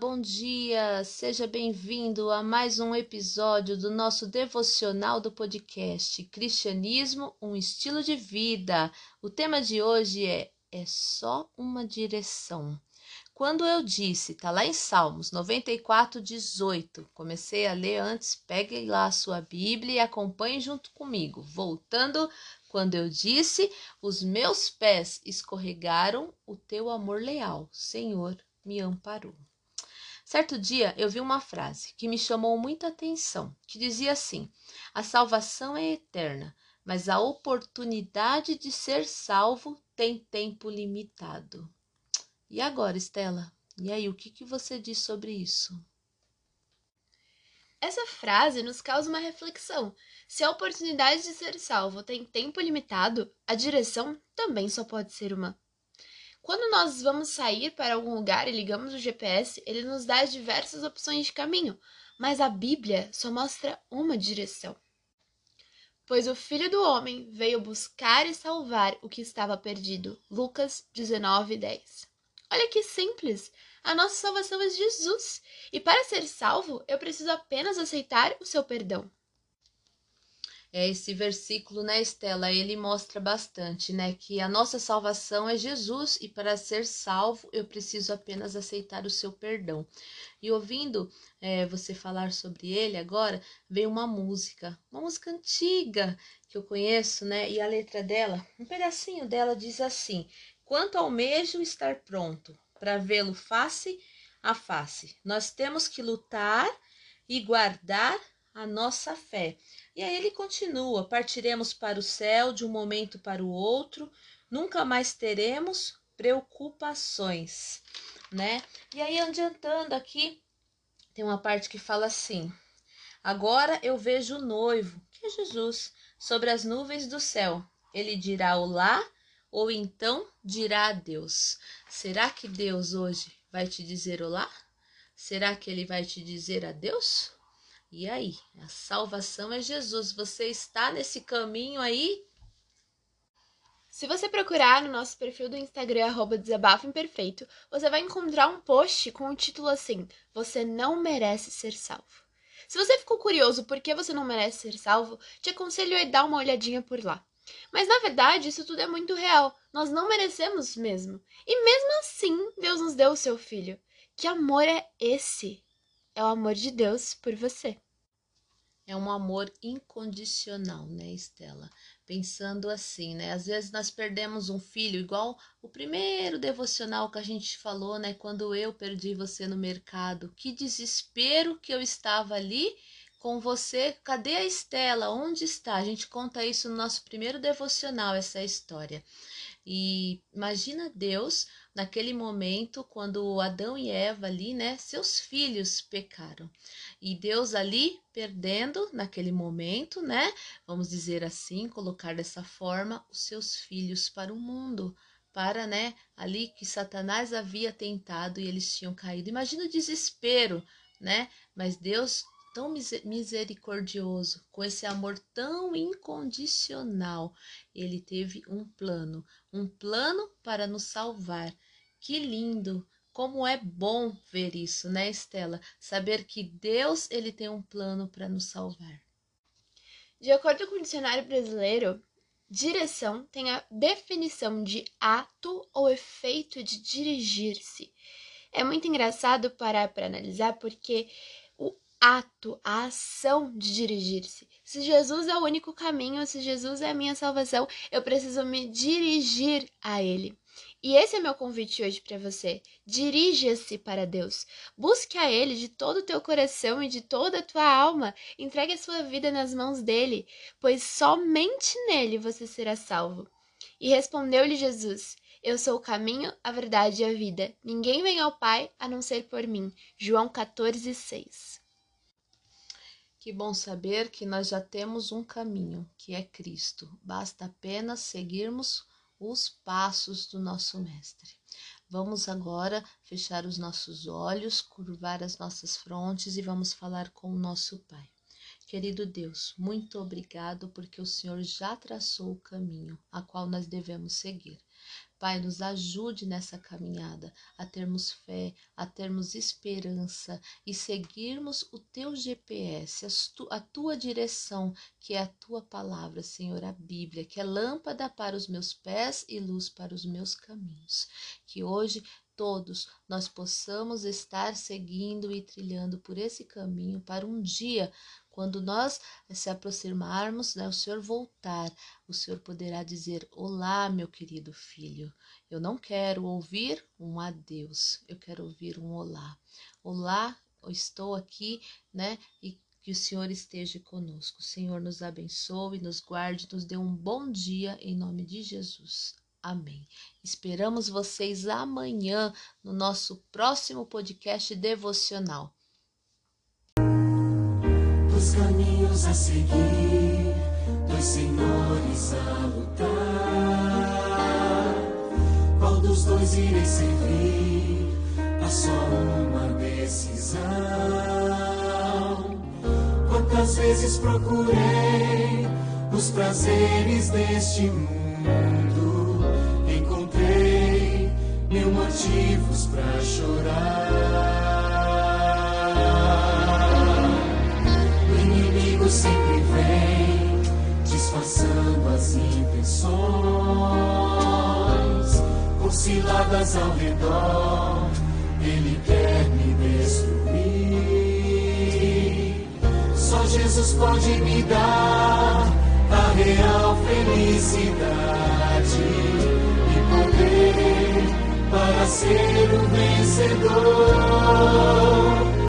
bom dia! Seja bem-vindo a mais um episódio do nosso devocional do podcast Cristianismo, um estilo de vida. O tema de hoje é É só uma direção. Quando eu disse, tá lá em Salmos 94, 18. Comecei a ler antes, pegue lá a sua Bíblia e acompanhe junto comigo. Voltando, quando eu disse, os meus pés escorregaram, o teu amor leal, Senhor, me amparou. Certo dia eu vi uma frase que me chamou muita atenção, que dizia assim: A salvação é eterna, mas a oportunidade de ser salvo tem tempo limitado. E agora, Estela? E aí, o que, que você diz sobre isso? Essa frase nos causa uma reflexão. Se a oportunidade de ser salvo tem tempo limitado, a direção também só pode ser uma. Quando nós vamos sair para algum lugar e ligamos o GPS, ele nos dá diversas opções de caminho, mas a Bíblia só mostra uma direção. Pois o Filho do Homem veio buscar e salvar o que estava perdido. Lucas 19, 10. Olha que simples! A nossa salvação é Jesus, e para ser salvo, eu preciso apenas aceitar o seu perdão. É, esse versículo, né, Estela, ele mostra bastante, né, que a nossa salvação é Jesus e para ser salvo eu preciso apenas aceitar o seu perdão. E ouvindo é, você falar sobre ele agora, veio uma música, uma música antiga que eu conheço, né, e a letra dela, um pedacinho dela diz assim: Quanto almejo estar pronto para vê-lo face a face, nós temos que lutar e guardar a nossa fé. E aí ele continua: partiremos para o céu de um momento para o outro, nunca mais teremos preocupações, né? E aí adiantando aqui, tem uma parte que fala assim: Agora eu vejo o noivo, que é Jesus, sobre as nuvens do céu. Ele dirá olá ou então dirá adeus. Será que Deus hoje vai te dizer olá? Será que ele vai te dizer adeus? E aí? A salvação é Jesus. Você está nesse caminho aí? Se você procurar no nosso perfil do Instagram, arroba Desabafo Imperfeito, você vai encontrar um post com o título assim: Você não merece ser salvo. Se você ficou curioso por que você não merece ser salvo, te aconselho a dar uma olhadinha por lá. Mas na verdade, isso tudo é muito real. Nós não merecemos mesmo. E mesmo assim, Deus nos deu o seu filho. Que amor é esse? É o amor de Deus por você. É um amor incondicional, né, Estela? Pensando assim, né? Às vezes nós perdemos um filho, igual o primeiro devocional que a gente falou, né? Quando eu perdi você no mercado. Que desespero que eu estava ali com você. Cadê a Estela? Onde está? A gente conta isso no nosso primeiro devocional, essa história. E imagina Deus naquele momento quando Adão e Eva ali, né, seus filhos pecaram. E Deus ali perdendo naquele momento, né, vamos dizer assim, colocar dessa forma os seus filhos para o mundo, para, né, ali que Satanás havia tentado e eles tinham caído. Imagina o desespero, né? Mas Deus tão misericordioso, com esse amor tão incondicional, ele teve um plano, um plano para nos salvar. Que lindo! Como é bom ver isso, né, Estela? Saber que Deus ele tem um plano para nos salvar. De acordo com o dicionário brasileiro, direção tem a definição de ato ou efeito de dirigir-se. É muito engraçado parar para analisar porque ato, a ação de dirigir-se. Se Jesus é o único caminho, se Jesus é a minha salvação, eu preciso me dirigir a Ele. E esse é meu convite hoje para você. Dirija-se para Deus. Busque a Ele de todo o teu coração e de toda a tua alma. Entregue a sua vida nas mãos dele, pois somente nele você será salvo. E respondeu-lhe Jesus: Eu sou o caminho, a verdade e a vida. Ninguém vem ao Pai a não ser por mim. João 14, 6. Que bom saber que nós já temos um caminho, que é Cristo. Basta apenas seguirmos os passos do nosso Mestre. Vamos agora fechar os nossos olhos, curvar as nossas frontes e vamos falar com o nosso Pai. Querido Deus, muito obrigado porque o Senhor já traçou o caminho a qual nós devemos seguir. Pai, nos ajude nessa caminhada a termos fé, a termos esperança e seguirmos o teu GPS, a tua direção, que é a tua palavra, Senhor, a Bíblia, que é lâmpada para os meus pés e luz para os meus caminhos. Que hoje todos nós possamos estar seguindo e trilhando por esse caminho para um dia, quando nós se aproximarmos, né, o Senhor voltar, o Senhor poderá dizer: Olá, meu querido filho. Eu não quero ouvir um adeus, eu quero ouvir um olá. Olá, eu estou aqui, né? E que o Senhor esteja conosco. O Senhor nos abençoe, nos guarde, nos dê um bom dia em nome de Jesus. Amém. Esperamos vocês amanhã no nosso próximo podcast devocional. Os caminhos a seguir, dois senhores a lutar. Qual dos dois irei servir? Há só uma decisão. Quantas vezes procurei os prazeres deste mundo? Motivos para chorar. O inimigo sempre vem disfarçando as intenções, por ciladas ao redor. Ele quer me destruir. Só Jesus pode me dar a real felicidade e poder para ser o vencedor.